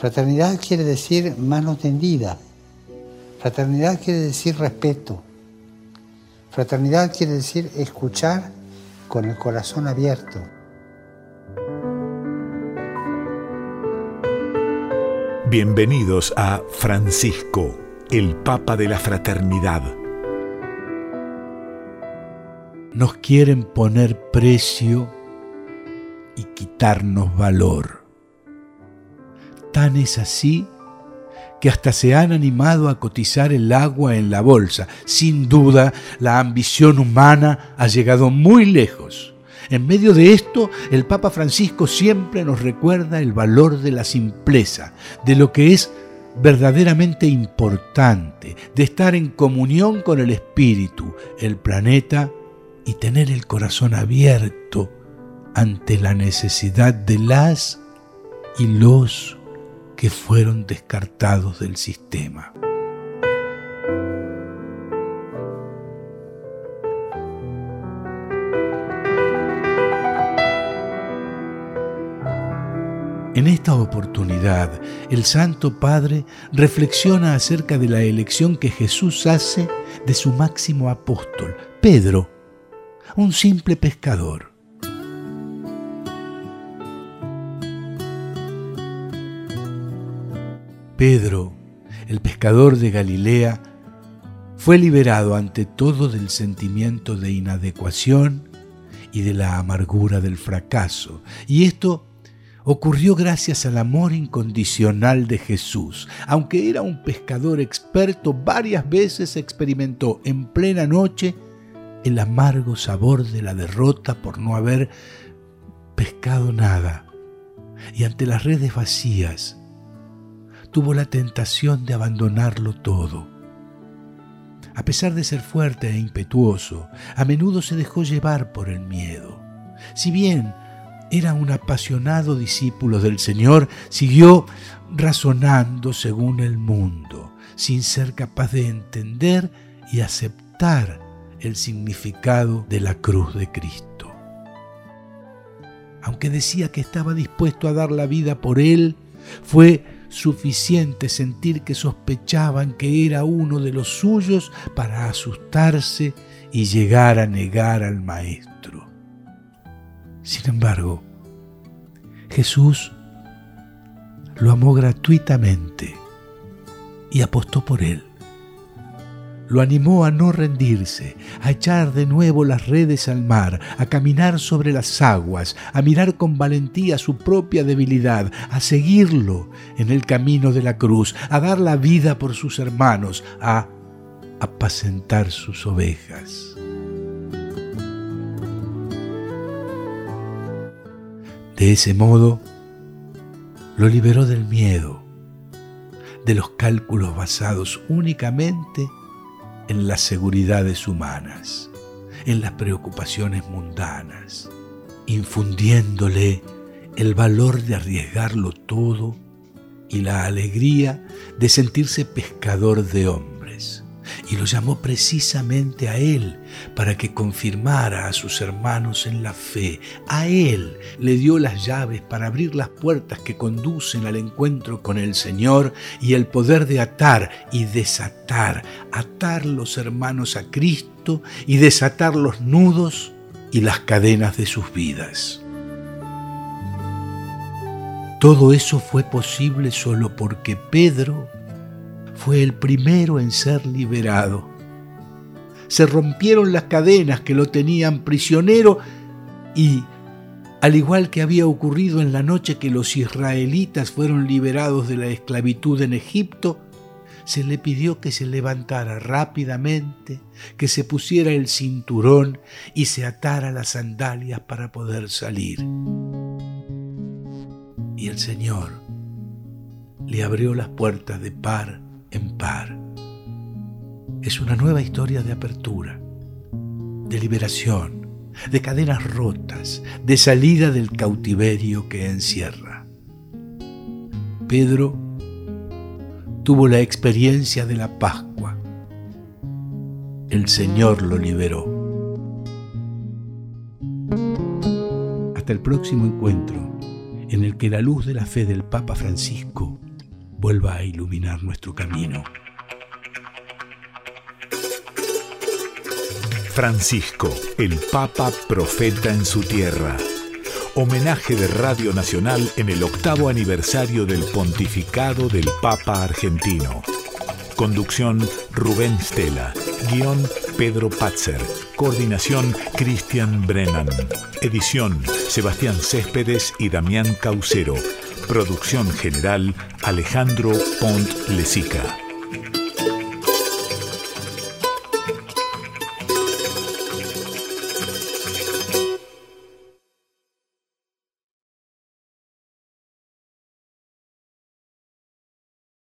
Fraternidad quiere decir mano tendida. Fraternidad quiere decir respeto. Fraternidad quiere decir escuchar con el corazón abierto. Bienvenidos a Francisco, el Papa de la Fraternidad. Nos quieren poner precio y quitarnos valor. Es así que hasta se han animado a cotizar el agua en la bolsa. Sin duda, la ambición humana ha llegado muy lejos. En medio de esto, el Papa Francisco siempre nos recuerda el valor de la simpleza, de lo que es verdaderamente importante, de estar en comunión con el Espíritu, el planeta y tener el corazón abierto ante la necesidad de las y los que fueron descartados del sistema. En esta oportunidad, el Santo Padre reflexiona acerca de la elección que Jesús hace de su máximo apóstol, Pedro, un simple pescador. Pedro, el pescador de Galilea, fue liberado ante todo del sentimiento de inadecuación y de la amargura del fracaso. Y esto ocurrió gracias al amor incondicional de Jesús. Aunque era un pescador experto, varias veces experimentó en plena noche el amargo sabor de la derrota por no haber pescado nada. Y ante las redes vacías, tuvo la tentación de abandonarlo todo. A pesar de ser fuerte e impetuoso, a menudo se dejó llevar por el miedo. Si bien era un apasionado discípulo del Señor, siguió razonando según el mundo, sin ser capaz de entender y aceptar el significado de la cruz de Cristo. Aunque decía que estaba dispuesto a dar la vida por él, fue suficiente sentir que sospechaban que era uno de los suyos para asustarse y llegar a negar al Maestro. Sin embargo, Jesús lo amó gratuitamente y apostó por él lo animó a no rendirse, a echar de nuevo las redes al mar, a caminar sobre las aguas, a mirar con valentía su propia debilidad, a seguirlo en el camino de la cruz, a dar la vida por sus hermanos, a apacentar sus ovejas. De ese modo, lo liberó del miedo, de los cálculos basados únicamente en las seguridades humanas, en las preocupaciones mundanas, infundiéndole el valor de arriesgarlo todo y la alegría de sentirse pescador de hombres y lo llamó precisamente a él para que confirmara a sus hermanos en la fe. A él le dio las llaves para abrir las puertas que conducen al encuentro con el Señor y el poder de atar y desatar, atar los hermanos a Cristo y desatar los nudos y las cadenas de sus vidas. Todo eso fue posible solo porque Pedro fue el primero en ser liberado. Se rompieron las cadenas que lo tenían prisionero y, al igual que había ocurrido en la noche que los israelitas fueron liberados de la esclavitud en Egipto, se le pidió que se levantara rápidamente, que se pusiera el cinturón y se atara las sandalias para poder salir. Y el Señor le abrió las puertas de par Es una nueva historia de apertura, de liberación, de cadenas rotas, de salida del cautiverio que encierra. Pedro tuvo la experiencia de la Pascua. El Señor lo liberó. Hasta el próximo encuentro en el que la luz de la fe del Papa Francisco vuelva a iluminar nuestro camino. Francisco, el Papa Profeta en su tierra. Homenaje de Radio Nacional en el octavo aniversario del pontificado del Papa argentino. Conducción Rubén Stella. Guión Pedro Patzer. Coordinación Cristian Brennan. Edición Sebastián Céspedes y Damián Caucero. Producción general Alejandro Pont Lesica.